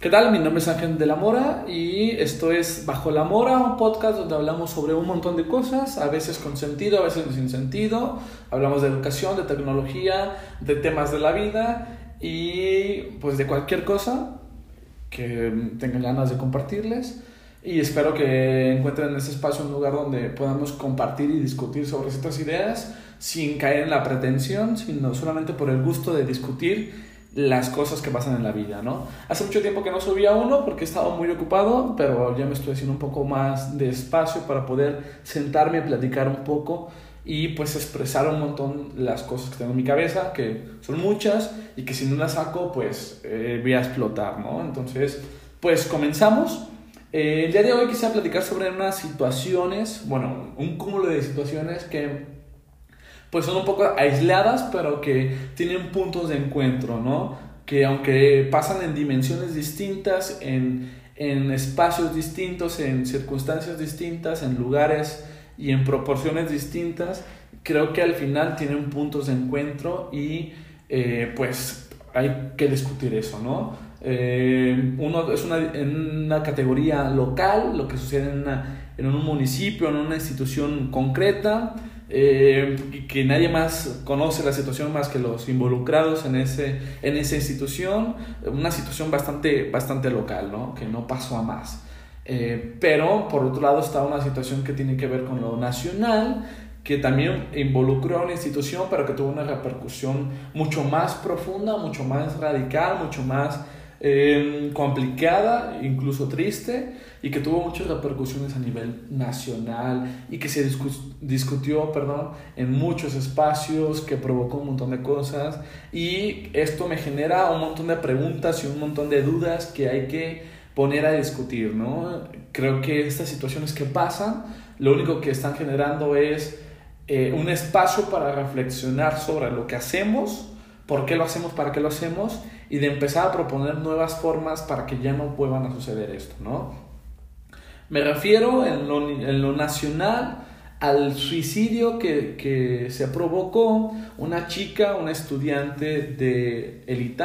¿Qué tal? Mi nombre es Ángel de la Mora y esto es Bajo la Mora, un podcast donde hablamos sobre un montón de cosas, a veces con sentido, a veces sin sentido. Hablamos de educación, de tecnología, de temas de la vida y pues de cualquier cosa que tengan ganas de compartirles. Y espero que encuentren en este espacio un lugar donde podamos compartir y discutir sobre estas ideas sin caer en la pretensión, sino solamente por el gusto de discutir las cosas que pasan en la vida, ¿no? Hace mucho tiempo que no subía uno porque he estado muy ocupado, pero ya me estoy haciendo un poco más de espacio para poder sentarme y platicar un poco y pues expresar un montón las cosas que tengo en mi cabeza, que son muchas y que si no las saco pues eh, voy a explotar, ¿no? Entonces, pues comenzamos. Eh, el día de hoy quisiera platicar sobre unas situaciones, bueno, un cúmulo de situaciones que pues son un poco aisladas, pero que tienen puntos de encuentro, ¿no? Que aunque pasan en dimensiones distintas, en, en espacios distintos, en circunstancias distintas, en lugares y en proporciones distintas, creo que al final tienen puntos de encuentro y eh, pues hay que discutir eso, ¿no? Eh, uno es una, en una categoría local, lo que sucede en, en un municipio, en una institución concreta, eh, que nadie más conoce la situación más que los involucrados en, ese, en esa institución, una situación bastante, bastante local, ¿no? que no pasó a más. Eh, pero por otro lado está una situación que tiene que ver con lo nacional, que también involucró a una institución, pero que tuvo una repercusión mucho más profunda, mucho más radical, mucho más eh, complicada, incluso triste, y que tuvo muchas repercusiones a nivel nacional y que se discutió perdón, en muchos espacios, que provocó un montón de cosas. Y esto me genera un montón de preguntas y un montón de dudas que hay que poner a discutir. ¿no? Creo que estas situaciones que pasan, lo único que están generando es eh, un espacio para reflexionar sobre lo que hacemos por qué lo hacemos, para qué lo hacemos y de empezar a proponer nuevas formas para que ya no vuelvan a suceder esto, ¿no? Me refiero en lo, en lo nacional al suicidio que, que, se provocó una chica, una estudiante de el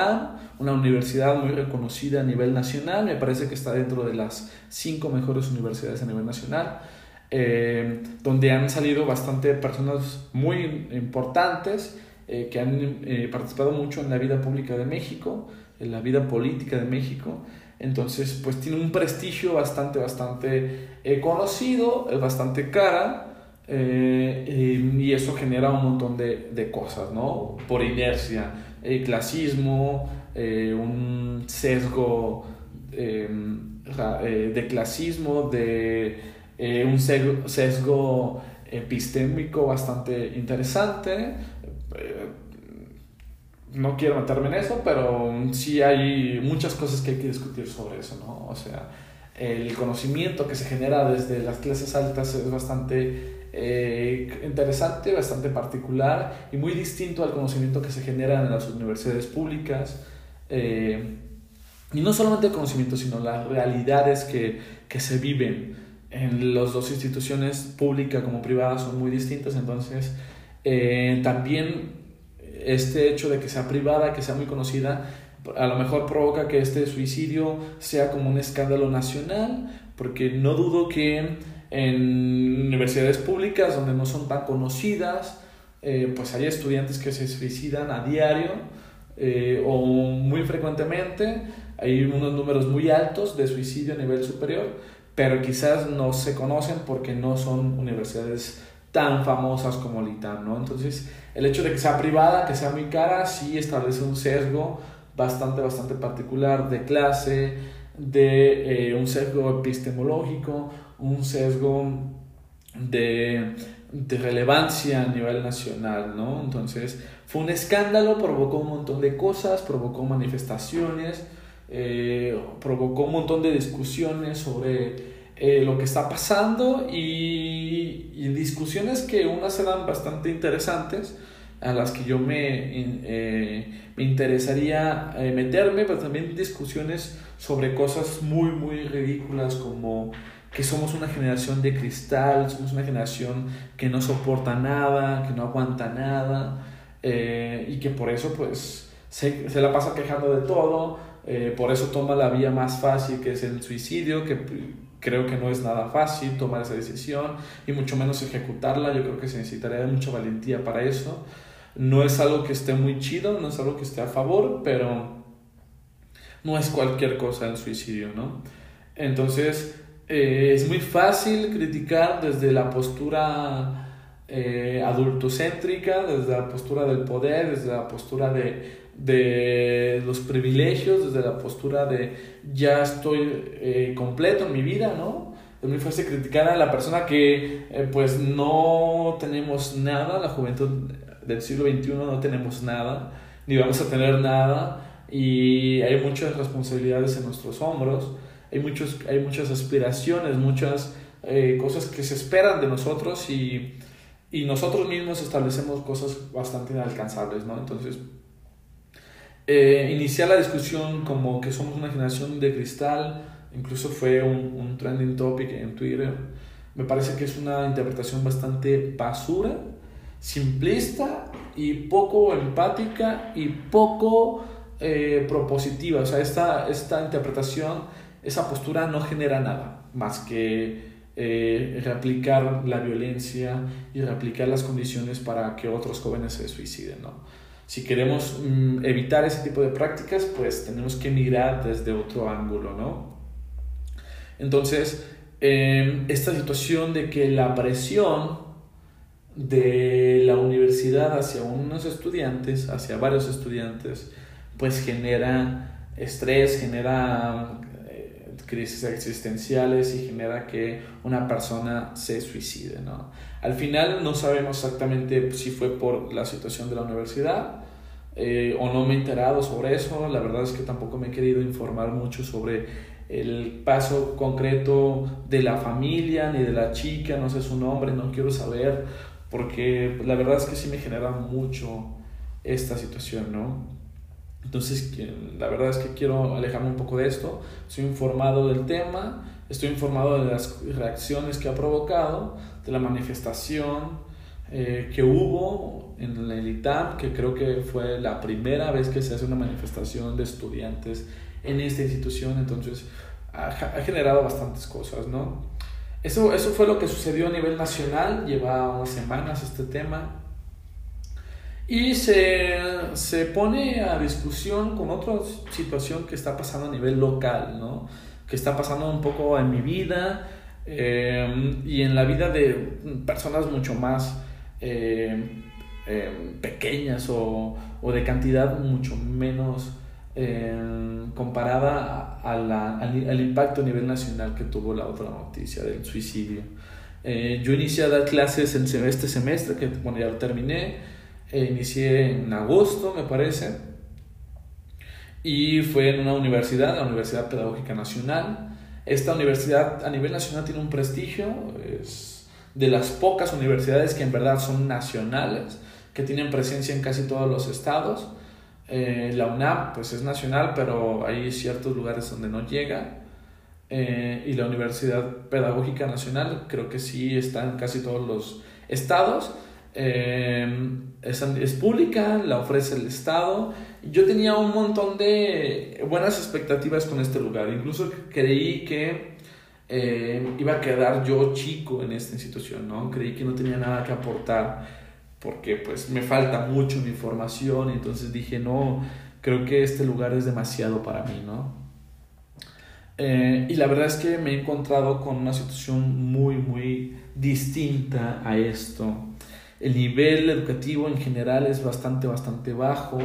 una universidad muy reconocida a nivel nacional, me parece que está dentro de las cinco mejores universidades a nivel nacional, eh, donde han salido bastante personas muy importantes eh, que han eh, participado mucho en la vida pública de México, en la vida política de México. Entonces, pues tiene un prestigio bastante, bastante eh, conocido, es bastante cara. y eso genera un montón de, de cosas, ¿no? Por inercia, el clasismo, un sesgo de clasismo, de un sesgo epistémico bastante interesante, eh, no quiero meterme en eso, pero sí hay muchas cosas que hay que discutir sobre eso, ¿no? O sea, el conocimiento que se genera desde las clases altas es bastante eh, interesante, bastante particular y muy distinto al conocimiento que se genera en las universidades públicas. Eh, y no solamente el conocimiento, sino las realidades que, que se viven en las dos instituciones, pública como privada, son muy distintas. Entonces, eh, también este hecho de que sea privada, que sea muy conocida, a lo mejor provoca que este suicidio sea como un escándalo nacional, porque no dudo que en universidades públicas donde no son tan conocidas, eh, pues hay estudiantes que se suicidan a diario eh, o muy frecuentemente, hay unos números muy altos de suicidio a nivel superior, pero quizás no se conocen porque no son universidades tan famosas como el ¿no? Entonces, el hecho de que sea privada, que sea muy cara, sí establece un sesgo bastante, bastante particular de clase, de eh, un sesgo epistemológico, un sesgo de, de, relevancia a nivel nacional, ¿no? Entonces, fue un escándalo, provocó un montón de cosas, provocó manifestaciones, eh, provocó un montón de discusiones sobre eh, lo que está pasando y, y, discusiones que unas serán bastante interesantes a las que yo me, eh, me interesaría eh, meterme, pero también discusiones sobre cosas muy, muy ridículas como que somos una generación de cristal, somos una generación que no soporta nada, que no aguanta nada y que por eso pues se, se la pasa quejando de todo, eh, por eso toma la vía más fácil que es el suicidio, que creo que no es nada fácil tomar esa decisión y mucho menos ejecutarla, yo creo que se necesitaría mucha valentía para eso. No es algo que esté muy chido, no es algo que esté a favor, pero no es cualquier cosa el suicidio, ¿no? Entonces, eh, es muy fácil criticar desde la postura eh, adultocéntrica, desde la postura del poder, desde la postura de, de los privilegios, desde la postura de ya estoy eh, completo en mi vida, ¿no? Muy fácil criticar a la persona que eh, pues no tenemos nada, la juventud del siglo XXI no tenemos nada, ni vamos a tener nada, y hay muchas responsabilidades en nuestros hombros, hay, muchos, hay muchas aspiraciones, muchas eh, cosas que se esperan de nosotros y, y nosotros mismos establecemos cosas bastante inalcanzables, ¿no? Entonces, eh, iniciar la discusión como que somos una generación de cristal, incluso fue un, un, trending topic en Twitter, me parece que es una interpretación bastante basura, simplista y poco empática y poco eh, propositiva. O sea, esta, esta interpretación, esa postura no genera nada más que eh, replicar la violencia y replicar las condiciones para que otros jóvenes se suiciden. ¿no? Si queremos mm, evitar ese tipo de prácticas, pues tenemos que mirar desde otro ángulo, ¿no? Entonces, em, esta situación de que la presión de la universidad hacia unos estudiantes, hacia varios estudiantes, pues genera estrés, genera crisis existenciales y genera que una persona se suicide, ¿no? Al final no sabemos exactamente si fue por la situación de la universidad eh, o no me he enterado sobre eso. La verdad es que tampoco me he querido informar mucho sobre el paso concreto de la familia ni de la chica, no sé su nombre, no quiero saber, porque la verdad es que sí me genera mucho esta situación, ¿no? Entonces, la verdad es que quiero alejarme un poco de esto. Estoy informado del tema, estoy informado de las reacciones que ha provocado, de la manifestación eh, que hubo en el ITAM, que creo que fue la primera vez que se hace una manifestación de estudiantes en esta institución, entonces ha, ha generado bastantes cosas, ¿no? Eso, eso fue lo que sucedió a nivel nacional, lleva unas semanas este tema, y se, se, pone a discusión con otra situación que está pasando a nivel local, ¿no? que está pasando un poco en mi vida eh, y en la vida de personas mucho más eh, eh, pequeñas o, o, de cantidad mucho menos comparada a la, al, impacto a nivel nacional que tuvo la otra noticia del suicidio. yo inicié a dar clases en este semestre, que bueno, ya lo terminé, inicié en agosto, me parece, y fue en una universidad, la Universidad Pedagógica Nacional. Esta universidad a nivel nacional tiene un prestigio, es de las pocas universidades que en verdad son nacionales, que tienen presencia en casi todos los estados. Eh, la UNAM pues es nacional, pero hay ciertos lugares donde no llega. Eh, y la Universidad Pedagógica Nacional creo que sí está en casi todos los estados eh, es, es, pública, la ofrece el Estado. Yo tenía un montón de buenas expectativas con este lugar, incluso creí que eh, iba a quedar yo chico en esta institución, ¿no? Creí que no tenía nada que aportar porque pues me falta mucho mi formación, entonces dije, no, creo que este lugar es demasiado para mí, ¿no? Eh, y la verdad es que me he encontrado con una situación muy, muy distinta a esto el nivel educativo en general es bastante, bastante bajo.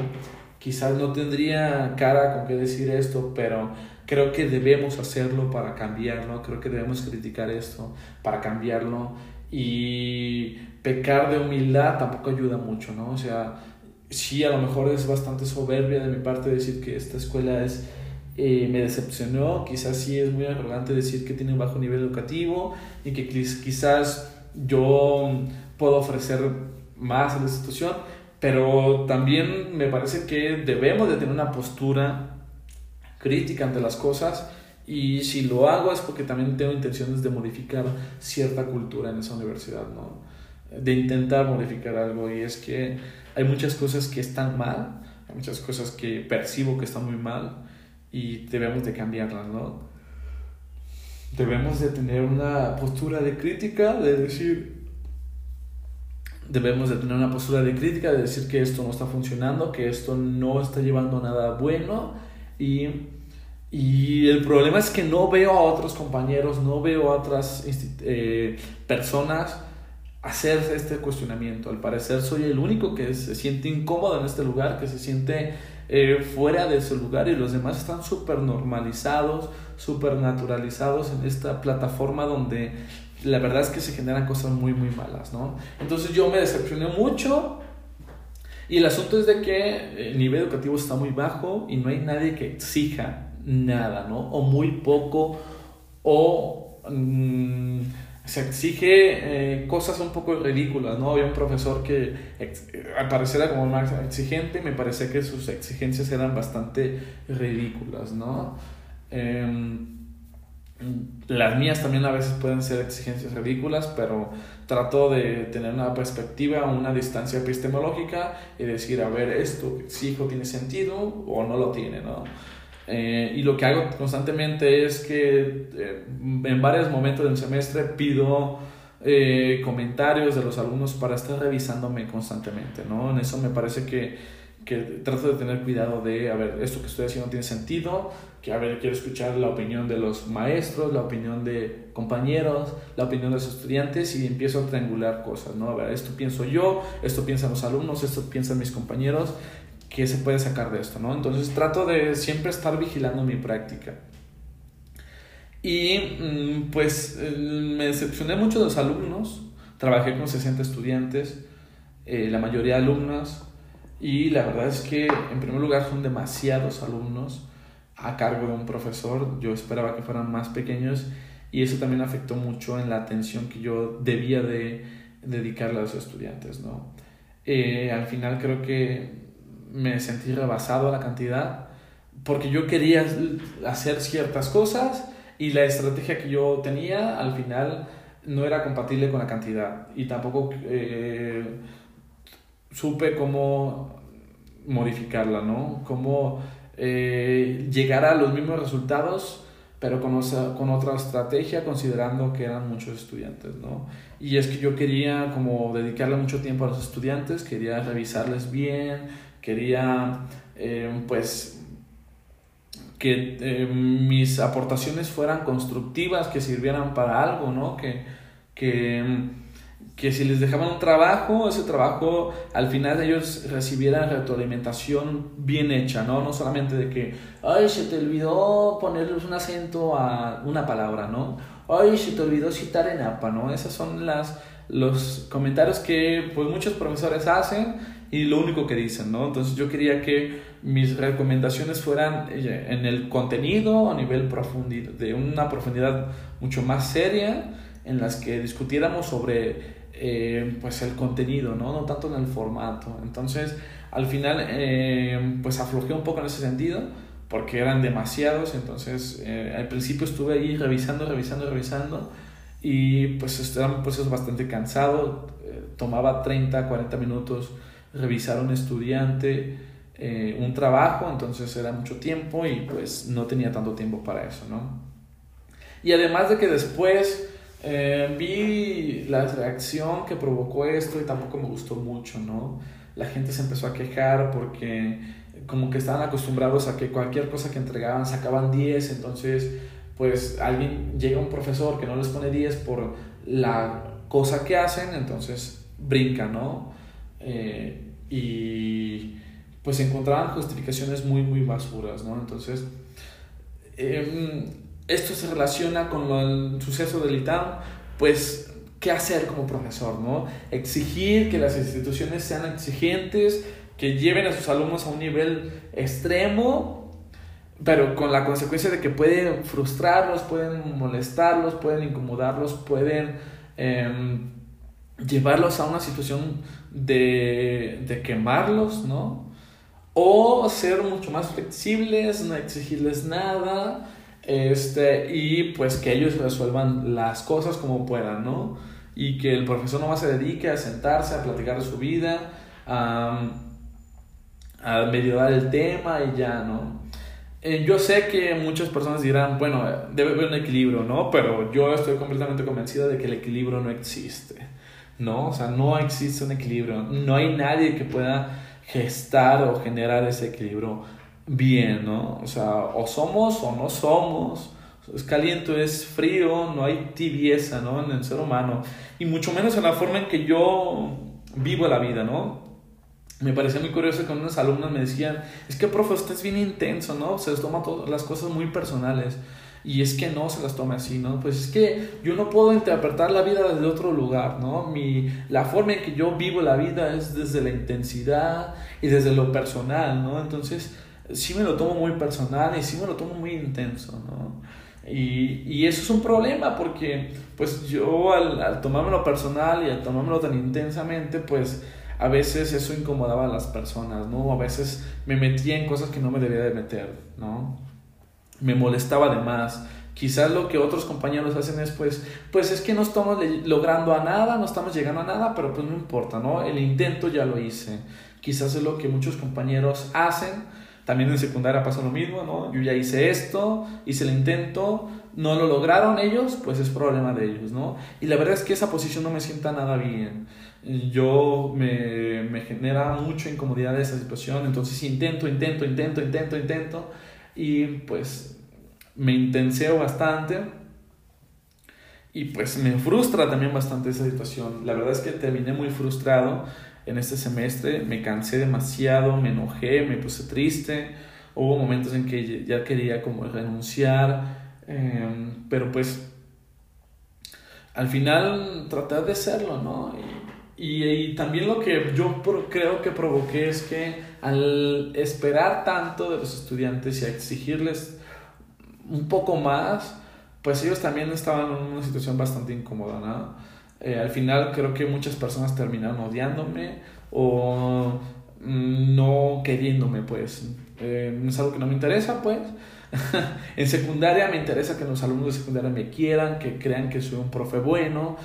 Quizás no tendría cara con qué decir esto, pero creo que debemos hacerlo para cambiarlo, creo que debemos criticar esto para cambiarlo y pecar de humildad tampoco ayuda mucho, ¿no? O sea, sí, a lo mejor es bastante soberbia de mi parte decir que esta escuela es, eh, me decepcionó, quizás sí es muy arrogante decir que tiene un bajo nivel educativo y que quizás yo puedo ofrecer más en la institución, pero también me parece que debemos de tener una postura crítica ante las cosas y si lo hago es porque también tengo intenciones de modificar cierta cultura en esa universidad, ¿no? De intentar modificar algo y es que hay muchas cosas que están mal, hay muchas cosas que percibo que están muy mal y debemos de cambiarlas, ¿no? Debemos de tener una postura de crítica, de decir, debemos de tener una postura de crítica, de decir que esto no está funcionando, que esto no está llevando nada bueno y, y el problema es que no veo a otros compañeros, no veo a otras eh, personas hacer este cuestionamiento. Al parecer soy el único que se siente incómodo en este lugar, que se siente eh, fuera de ese lugar y los demás están súper normalizados, súper naturalizados en esta plataforma donde la verdad es que se generan cosas muy, muy malas, ¿no? Entonces yo me decepcioné mucho y el asunto es de que el nivel educativo está muy bajo y no hay nadie que exija nada, ¿no? O muy poco o... Mm, se exige eh, cosas un poco ridículas, ¿no? Había un profesor que al parecer era como más exigente y me parece que sus exigencias eran bastante ridículas, ¿no? Em, las mías también a veces pueden ser exigencias ridículas, pero trato de tener una perspectiva, una distancia epistemológica y decir, a ver, esto que exijo tiene sentido o no lo tiene, ¿no? Eh, y lo que hago constantemente es que eh, en varios momentos del semestre pido eh, comentarios de los alumnos para estar revisándome constantemente, ¿no? En eso me parece que, que trato de tener cuidado de, a ver, esto que estoy haciendo tiene sentido, que, a ver, quiero escuchar la opinión de los maestros, la opinión de compañeros, la opinión de los estudiantes y empiezo a triangular cosas, ¿no? A ver, esto pienso yo, esto piensan los alumnos, esto piensan mis compañeros qué se puede sacar de esto, ¿no? Entonces trato de siempre estar vigilando mi práctica. Y mm, pues me decepcioné mucho de los alumnos, trabajé con 60 estudiantes, eh, la mayoría alumnas, y la verdad es que en primer lugar son demasiados alumnos a cargo de un profesor, yo esperaba que fueran más pequeños y eso también afectó mucho en la atención que yo debía de dedicarle a los estudiantes, ¿no? Eh, al final creo que me sentí rebasado a la cantidad porque yo quería hacer ciertas cosas y la estrategia que yo tenía al final no era compatible con la cantidad y tampoco eh, supe cómo modificarla, ¿no? Cómo eh, llegar a los mismos resultados pero con, con otra estrategia considerando que eran muchos estudiantes, ¿no? Y es que yo quería como dedicarle mucho tiempo a los estudiantes, quería revisarles bien, quería eh, pues que eh, mis aportaciones fueran constructivas, que sirvieran para algo, ¿no? Que, que, que si les dejaban un trabajo, ese trabajo al final ellos recibieran retroalimentación bien hecha, ¿no? No solamente de que, ay, se te olvidó ponerles un acento a una palabra, ¿no? Ay, se te olvidó citar en APA, ¿no? Esas son las, los comentarios que pues muchos profesores hacen y lo único que dicen, ¿no? Entonces yo quería que mis recomendaciones fueran eh, en el contenido a nivel profundo, de una profundidad mucho más seria, en las que discutiéramos sobre eh, pues el contenido, ¿no? No tanto en el formato. Entonces al final pues pues aflojé un poco en ese sentido porque eran demasiados, entonces al principio estuve ahí revisando, revisando, revisando y pues era un proceso bastante cansado, tomaba 30, 40 minutos revisar un estudiante eh, un trabajo, entonces era mucho tiempo y pues no tenía tanto tiempo para eso, ¿no? Y además de que después eh, vi la reacción que provocó esto y tampoco me gustó mucho, ¿no? La gente se empezó a quejar porque como que estaban acostumbrados a que cualquier cosa que entregaban sacaban 10, entonces pues alguien llega un profesor que no les pone 10 por la cosa que hacen, entonces brinca, ¿no? Eh, y pues encontraban justificaciones muy, muy basuras, ¿no? Entonces, em, esto se relaciona con el suceso del ITAM, pues, ¿qué hacer como profesor, no? Exigir que las instituciones sean exigentes, que lleven a sus alumnos a un nivel extremo, pero con la consecuencia de que pueden frustrarlos, pueden molestarlos, pueden incomodarlos, pueden... Em, llevarlos a una situación de, de quemarlos, ¿no? O ser mucho más flexibles, no exigirles nada, este, y pues que ellos resuelvan las cosas como puedan, ¿no? Y que el profesor nomás se dedique a sentarse, a platicar de su vida, a, a el tema y ya, ¿no? eh, yo sé que muchas personas dirán, bueno, debe haber un equilibrio, ¿no? Pero yo estoy completamente convencido de que el equilibrio no existe, ¿no? O sea, no existe un equilibrio. No hay nadie que pueda gestar o generar ese equilibrio bien, ¿no? O sea, o somos o no somos. Es caliente, es frío, no hay tibieza, ¿no? En el ser humano. Y mucho menos en la forma en que yo vivo la vida, ¿no? me parecía muy curioso que unos alumnos me decían, es que, profe, usted es bien intenso, ¿no? Se toma todas las cosas muy personales. Y es que no se las tome así, ¿no? Pues es que yo no puedo interpretar la vida desde otro lugar, ¿no? Mi, la forma en que yo vivo la vida es desde la intensidad y desde lo personal, ¿no? Entonces, sí me lo tomo muy personal y sí me lo tomo muy intenso, ¿no? Y, y eso es un problema porque, pues yo al, al tomármelo personal y al tomármelo tan intensamente, pues a veces eso incomodaba a las personas, ¿no? A veces me metía en cosas que no me debía de meter, ¿no? Me molestaba de más. Quizás lo que otros compañeros hacen es, pues, pues es que no estamos logrando a nada, no estamos llegando a nada, pero pues no importa, ¿no? El intento ya lo hice. Quizás es lo que muchos compañeros hacen. También en secundaria pasa lo mismo, ¿no? Yo ya hice esto, hice el intento, no lo lograron ellos, pues es problema de ellos, ¿no? Y la verdad es que esa posición no me sienta nada bien yo me, me genera mucha incomodidad esa situación, entonces intento, intento, intento, intento, intento y pues me intenseo bastante y pues me frustra también bastante esa situación. La verdad es que terminé muy frustrado en este semestre, me cansé demasiado, me enojé, me puse triste, hubo momentos en que ya quería como renunciar, em, pero pues al final traté de serlo, ¿no? Y, también lo que yo creo que provoqué es que al esperar tanto de los estudiantes y a exigirles un poco más, pues ellos también estaban en una situación bastante incómoda, ¿no? Eh, al final creo que muchas personas terminaron odiándome o mm, no queriéndome, pues. Eh, es algo que no me interesa, pues. en secundaria me interesa que los alumnos de secundaria me quieran, que crean que soy un profe bueno,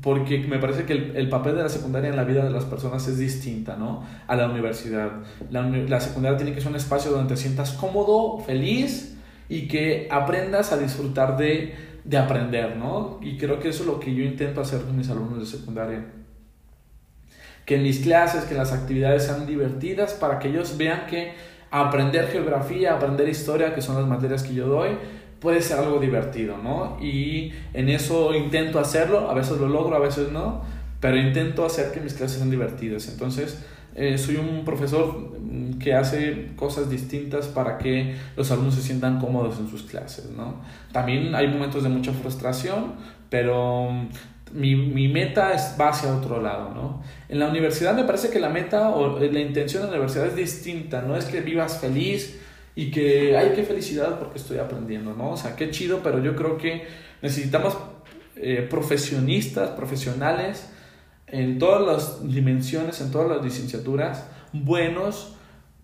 porque me parece que el, papel de la secundaria en la vida de las personas es distinta, ¿no? A la universidad. La, la, secundaria tiene que ser un espacio donde te sientas cómodo, feliz y que aprendas a disfrutar de, de aprender, ¿no? Y creo que eso es lo que yo intento hacer con mis alumnos de secundaria. Que en mis clases, que las actividades sean divertidas para que ellos vean que aprender geografía, aprender historia, que son las materias que yo doy, puede ser algo divertido, ¿no? Y en eso intento hacerlo, a veces lo logro, a veces no, pero intento hacer que mis clases sean divertidas. Entonces, eh, soy un profesor mm, que hace cosas distintas para que los alumnos se sientan cómodos en sus clases, ¿no? También hay momentos de mucha frustración, pero mm, mi, mi, meta es, va hacia otro lado, ¿no? En la universidad me parece que la meta o la intención de la universidad es distinta, no es que vivas feliz, y que, ay, qué felicidad porque estoy aprendiendo, ¿no? O sea, qué chido, pero yo creo que necesitamos eh, profesionistas, profesionales en todas las dimensiones, en todas las licenciaturas, buenos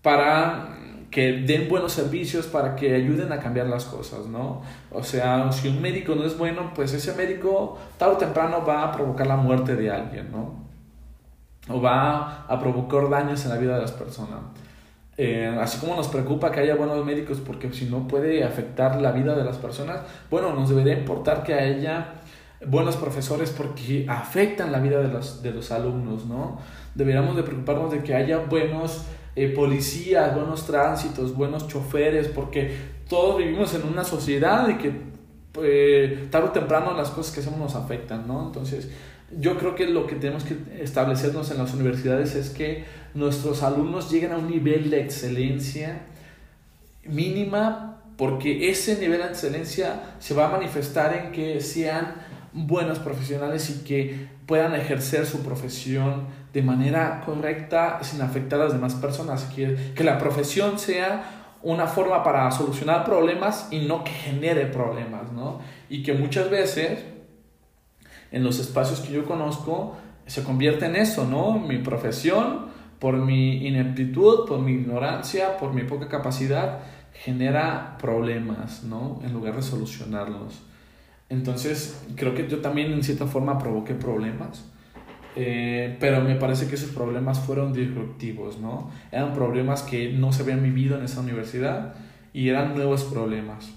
para que den buenos servicios, para que ayuden a cambiar las cosas, ¿no? O sea, si un médico no es bueno, pues ese médico tarde o temprano va a provocar la muerte de alguien, ¿no? O va a provocar daños en la vida de las personas. Eh, así como nos preocupa que haya buenos médicos porque si no puede afectar la vida de las personas, bueno, nos debería importar que haya buenos profesores porque afectan la vida de los, de los alumnos, ¿no? Deberíamos de preocuparnos de que haya buenos eh, policías, buenos tránsitos, buenos choferes, porque todos vivimos en una sociedad y que pues, tarde o temprano las cosas que hacemos nos afectan, ¿no? Entonces, yo creo que lo que tenemos que establecernos en las universidades es que nuestros alumnos lleguen a un nivel de excelencia mínima porque ese nivel de excelencia se va a manifestar en que sean buenos profesionales y que puedan ejercer su profesión de manera correcta sin afectar a las demás personas. Que, que la profesión sea una forma para solucionar problemas y no que genere problemas, ¿no? Y que muchas veces en los espacios que yo conozco, se convierte en eso, ¿no? Mi profesión, por mi ineptitud, por mi ignorancia, por mi poca capacidad, genera problemas, ¿no? En lugar de solucionarlos. Entonces, creo que yo también en cierta forma provoqué problemas, eh, pero me parece que esos problemas fueron disruptivos, ¿no? Eran problemas que no se habían vivido en esa universidad y eran nuevos problemas.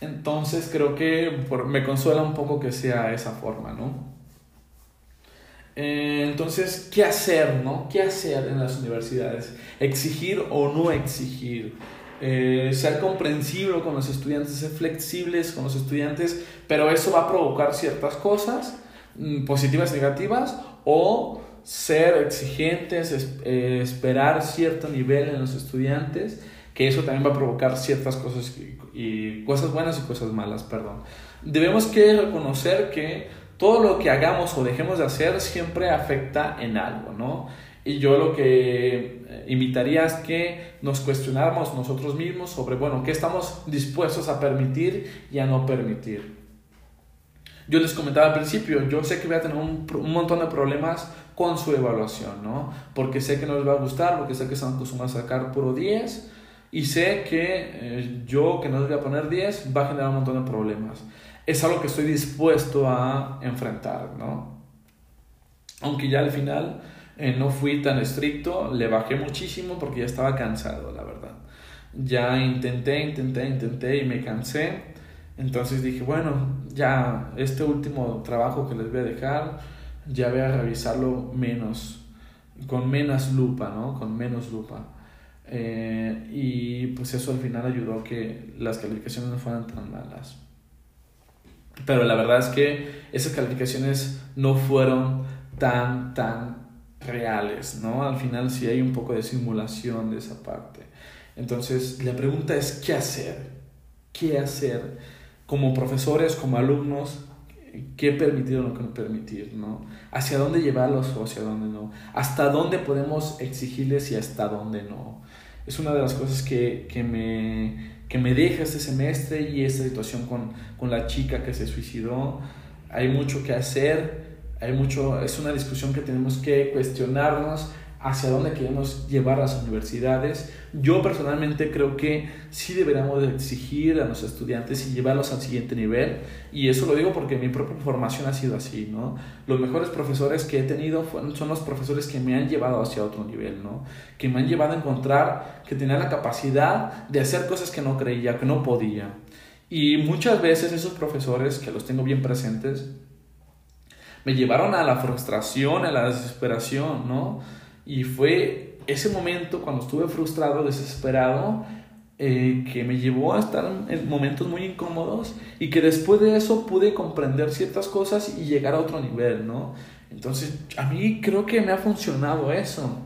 Entonces creo que me consuela un poco que sea esa forma, ¿no? Eh, entonces, ¿qué hacer, no? ¿Qué hacer en las universidades? ¿Exigir o no exigir? Eh, ser comprensible con los estudiantes, ser flexibles con los estudiantes, pero eso va a provocar ciertas cosas, mm, positivas y negativas, o ser exigentes, eh, esperar cierto nivel en los estudiantes, que eso también va a provocar ciertas cosas y cosas buenas y cosas malas, perdón. Debemos que reconocer que todo lo que hagamos o dejemos de hacer siempre afecta en algo, ¿no? Y yo lo que eh, invitaría es que nos cuestionáramos nosotros mismos sobre, bueno, qué estamos dispuestos a permitir y a no permitir. Yo les comentaba al principio, yo sé que voy a tener un, un montón de problemas con su evaluación, ¿no? Porque sé que no les va a gustar, porque sé que están acostumbrados a sacar puro 10 y sé que eh, yo que no les voy a poner 10 va a generar un montón de problemas es algo que estoy dispuesto a enfrentar, ¿no? Aunque ya al final eh, no fui tan estricto, le bajé muchísimo porque ya estaba cansado, la verdad. Ya intenté, intenté, intenté y me cansé. Entonces dije, bueno, ya este último trabajo que les voy a dejar, ya voy a revisarlo menos, con menos lupa, ¿no? Con menos lupa. Eh, y pues eso al final ayudó a que las calificaciones no fueran tan malas. Pero la verdad es que esas calificaciones no fueron tan, tan reales, ¿no? Al final sí hay un poco de simulación de esa parte. Entonces, la pregunta es, ¿qué hacer? ¿Qué hacer como profesores, como alumnos? ¿Qué permitir o no permitir, no? ¿Hacia dónde llevarlos o hacia dónde no? ¿Hasta dónde podemos exigirles y hasta dónde no? Es una de las cosas que, que me que me deja este semestre y esta situación con, con la chica que se suicidó. Hay mucho que hacer, hay mucho, es una discusión que tenemos que cuestionarnos hacia dónde queremos llevar las universidades. Yo personalmente creo que sí deberíamos exigir a los estudiantes y llevarlos al siguiente nivel. Y eso lo digo porque mi propia formación ha sido así, ¿no? Los mejores profesores que he tenido son los profesores que me han llevado hacia otro nivel, ¿no? Que me han llevado a encontrar que tenía la capacidad de hacer cosas que no creía, que no podía. Y muchas veces esos profesores, que los tengo bien presentes, me llevaron a la frustración, a la desesperación, ¿no? Y fue ese momento cuando estuve frustrado, desesperado, eh, que me llevó a estar en momentos muy incómodos y que después de eso pude comprender ciertas cosas y llegar a otro nivel, ¿no? Entonces, a mí creo que me ha funcionado eso.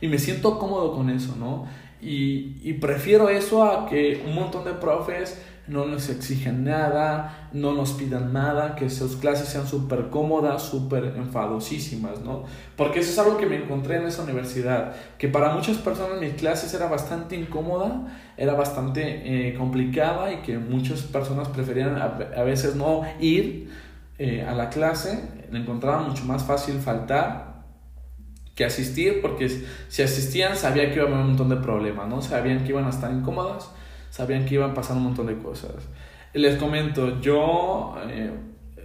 Y me siento cómodo con eso, ¿no? Y, y prefiero eso a que un montón de profes no nos exigen nada, no nos pidan nada, que sus clases sean súper cómodas, súper enfadosísimas, ¿no? Porque eso es algo que me encontré en esa universidad, que para muchas personas mis clases era bastante incómoda, era bastante eh, complicada y que muchas personas preferían a, veces no ir eh, a la clase, le encontraban mucho más fácil faltar que asistir, porque si asistían sabían que iba a haber un montón de problemas, ¿no? Sabían que iban a estar incómodas sabían que iban a pasar un montón de cosas. Les comento, yo eh,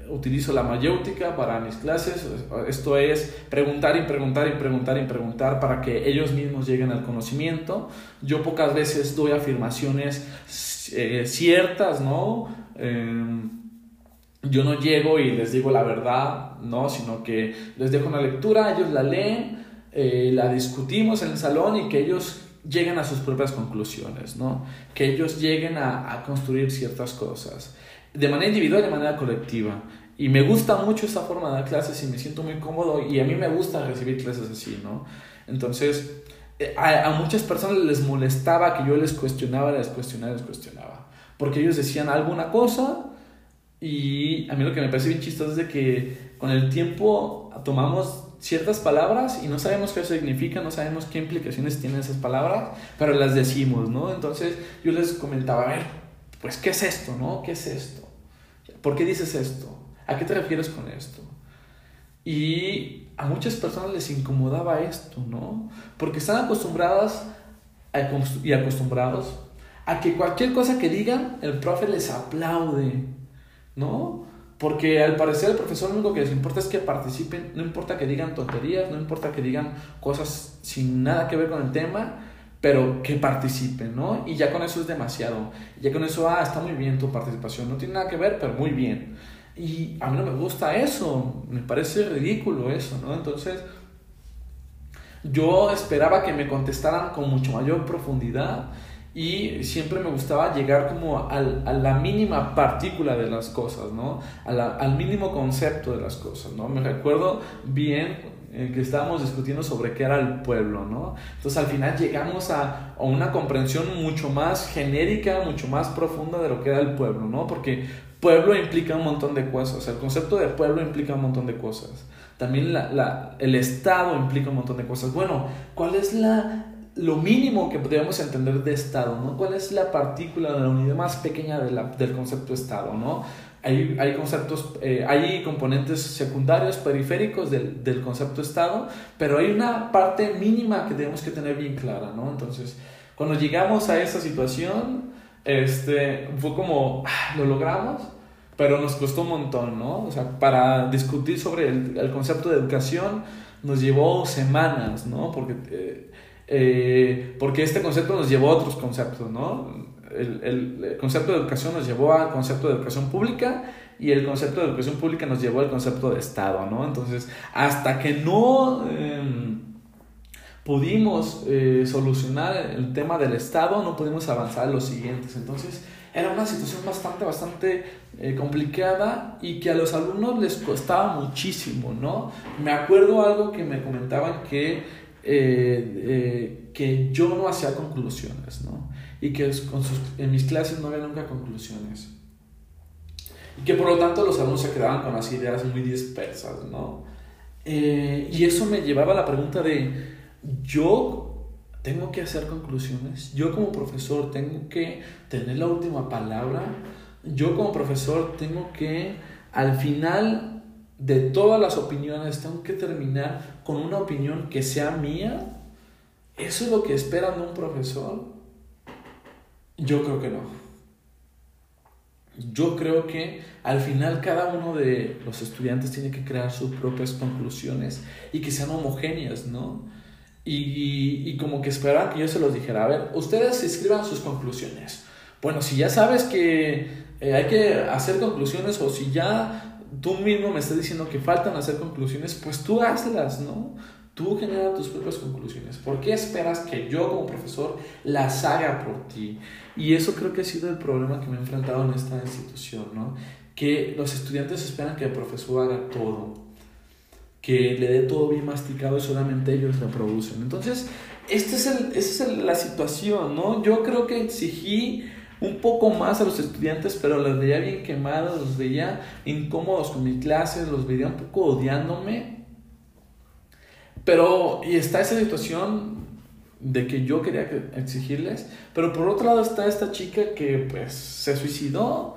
utilizo la mayéutica para mis clases, esto es preguntar y preguntar y preguntar y preguntar para que ellos mismos lleguen al conocimiento. Yo pocas veces doy afirmaciones eh, ciertas, ¿no? Em, yo no llego y les digo la verdad, ¿no? Sino que les dejo una lectura, ellos la leen, eh, la discutimos en el salón y que ellos lleguen a sus propias conclusiones, ¿no? Que ellos lleguen a, a, construir ciertas cosas, de manera individual y de manera colectiva. Y me gusta mucho esta forma de dar clases y me siento muy cómodo y a mí me gusta recibir clases así, ¿no? Entonces, eh, a, a muchas personas les molestaba que yo les cuestionaba, les cuestionaba, les cuestionaba. Porque ellos decían alguna cosa y a mí lo que me parece bien chistoso es de que con el tiempo tomamos ciertas palabras y no sabemos qué significan, no sabemos qué implicaciones tienen esas palabras, pero las decimos, ¿no? Entonces yo les comentaba, a ver, pues, ¿qué es esto, no? ¿Qué es esto? ¿Por qué dices esto? ¿A qué te refieres con esto? Y a muchas personas les incomodaba esto, ¿no? Porque están acostumbradas y acostumbrados a que cualquier cosa que digan, el profe les aplaude, ¿no? Porque al parecer el profesor lo único que les importa es que participen, no importa que digan tonterías, no importa que digan cosas sin nada que ver con el tema, pero que participen, ¿no? Y ya con eso es demasiado. Ya con eso, ah, está muy bien tu participación, no tiene nada que ver, pero muy bien. Y a mí no me gusta eso, me parece ridículo eso, ¿no? Entonces, yo esperaba que me contestaran con mucho mayor profundidad y siempre me gustaba llegar como al, a la mínima partícula de las cosas, ¿no? al mínimo concepto de las cosas, ¿no? Me recuerdo bien eh, que estábamos discutiendo sobre qué era el pueblo, ¿no? Entonces al final llegamos a, a, una comprensión mucho más genérica, mucho más profunda de lo que era el pueblo, ¿no? Porque pueblo implica un montón de cosas, el concepto de pueblo implica un montón de cosas. También la, la, el Estado implica un montón de cosas. Bueno, ¿cuál es la, lo mínimo que debemos entender de Estado, ¿no? ¿Cuál es la partícula de la unidad más pequeña de la, del concepto Estado, ¿no? Hay, hay conceptos, eh, hay componentes secundarios, periféricos del, del, concepto Estado, pero hay una parte mínima que tenemos que tener bien clara, ¿no? Entonces, cuando llegamos a esa situación, este, fue como, ah, lo logramos, pero nos costó un montón, ¿no? O sea, para discutir sobre el, el concepto de educación nos llevó semanas, ¿no? Porque, eh, eh, porque este concepto nos llevó a otros conceptos, ¿no? El, concepto de educación nos llevó al concepto de educación pública y el concepto de educación pública nos llevó al concepto de Estado, ¿no? Entonces, hasta que no eh, pudimos eh, solucionar el tema del Estado, no pudimos avanzar en los siguientes. Entonces, era una situación bastante, bastante eh, complicada y que a los alumnos les costaba muchísimo, ¿no? Me acuerdo algo que me comentaban que, eh, eh, que yo no hacía conclusiones, ¿no? Y que con sus, en mis clases no había nunca conclusiones. Y que por lo tanto los alumnos se quedaban con las ideas muy dispersas, ¿no? y eso me llevaba a la pregunta de, yo tengo que hacer conclusiones. Yo como profesor tengo que tener la última palabra. Yo como profesor tengo que, al final de todas las opiniones, tengo que terminar con una opinión que sea mía. ¿Eso es lo que esperan de un profesor? Yo creo que no. Yo creo que al final cada uno de los estudiantes tiene que crear sus propias conclusiones y que sean homogéneas, ¿no? Y, como que esperaban que yo se los dijera, a ver, ustedes escriban sus conclusiones. Bueno, si ya sabes que eh, hay que hacer conclusiones o si ya tú mismo me estás diciendo que faltan hacer conclusiones, pues tú hazlas, ¿no? Tú genera tus propias conclusiones. ¿Por qué esperas que yo como profesor las haga por ti? Y eso creo que ha sido el problema que me he enfrentado en esta institución, ¿no? Que los estudiantes esperan que el profesor haga todo que le dé todo bien masticado y solamente ellos reproducen. Entonces, esta es, el, esta es la situación, ¿no? Yo creo que exigí un poco más a los estudiantes, pero los veía bien quemados, los veía incómodos con mis clases, los veía un poco odiándome. Pero, y está esa situación de que yo quería exigirles, pero por otro lado está esta chica que pues se suicidó,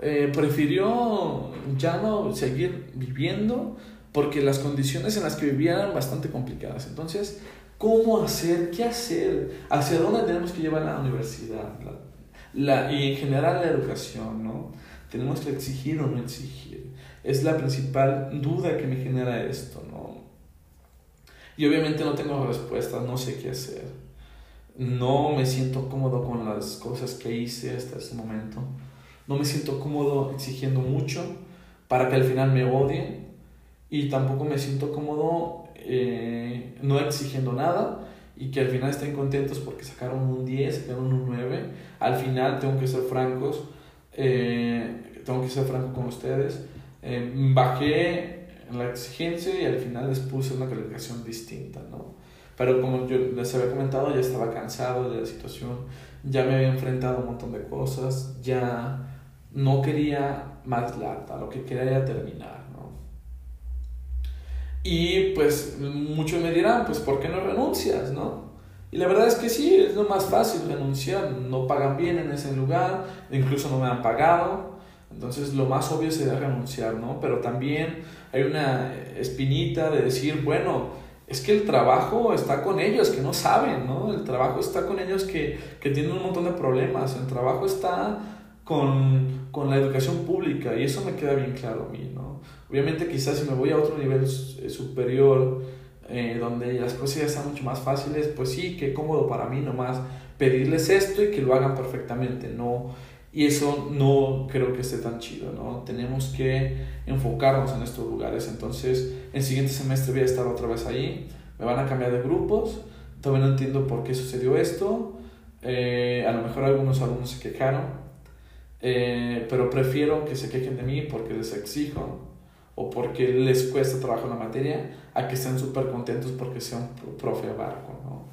eh, prefirió ya no seguir viviendo, porque las condiciones en las que vivían eran bastante complicadas. Entonces, ¿cómo hacer? ¿Qué hacer? ¿Hacia dónde tenemos que llevar la universidad? La, y en general la educación, ¿no? ¿Tenemos que exigir o no exigir? Es la principal duda que me genera esto, ¿no? Y obviamente no tengo respuestas, no sé qué hacer. No me siento cómodo con las cosas que hice hasta ese momento. No me siento cómodo exigiendo mucho para que al final me odien y tampoco me siento cómodo eh, no exigiendo nada y que al final estén contentos porque sacaron un 10, sacaron un 9. Al final tengo que ser francos, eh, tengo que ser franco con ustedes. Eh, bajé la exigencia y al final les puse una calificación distinta, ¿no? Pero como yo les había comentado, ya estaba cansado de la situación, ya me había enfrentado a un montón de cosas, ya no quería más lata, lo que quería era terminar. Y pues muchos me dirán, pues ¿por qué no renuncias, no? Y la verdad es que sí, es lo más fácil renunciar. No pagan bien en ese lugar, incluso no me han pagado. Entonces lo más obvio sería renunciar, ¿no? Pero también hay una espinita de decir, bueno, es que el trabajo está con ellos, que no saben, ¿no? El trabajo está con ellos que, que tienen un montón de problemas. El trabajo está con, con, la educación pública y eso me queda bien claro a mí, ¿no? Obviamente quizás si me voy a otro nivel eh, superior, eh, donde las cosas ya están mucho más fáciles, pues sí, qué cómodo para mí nomás pedirles esto y que lo hagan perfectamente, ¿no? Y eso no creo que esté tan chido, ¿no? Tenemos que enfocarnos en estos lugares. Entonces, el siguiente semestre voy a estar otra vez ahí. Me van a cambiar de grupos. Todavía no entiendo por qué sucedió esto. Eh, a lo mejor algunos alumnos se quejaron. Eh, pero prefiero que se quejen de mí porque les exijo o porque les cuesta trabajo la materia a que estén súper contentos porque sea un profe barco, ¿no?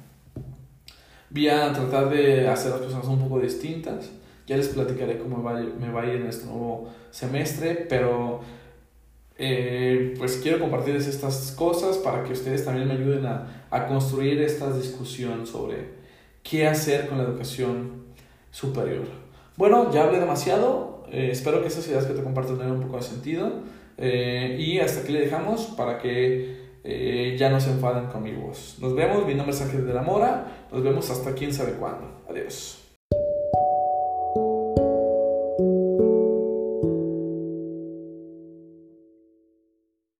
Voy a tratar de hacer las cosas un poco distintas. Ya les platicaré cómo me va a ir en este nuevo semestre, pero eh, pues quiero compartirles estas cosas para que ustedes también me ayuden a, a construir esta discusión sobre qué hacer con la educación superior. Bueno, ya hablé demasiado. Eh, espero que esas ideas que te comparto tengan un poco de sentido. Eh, y hasta aquí le dejamos para que eh, ya no se enfaden con mi voz. Nos vemos. Mi nombre es Ángel de la Mora. Nos vemos hasta quién sabe cuándo. Adiós.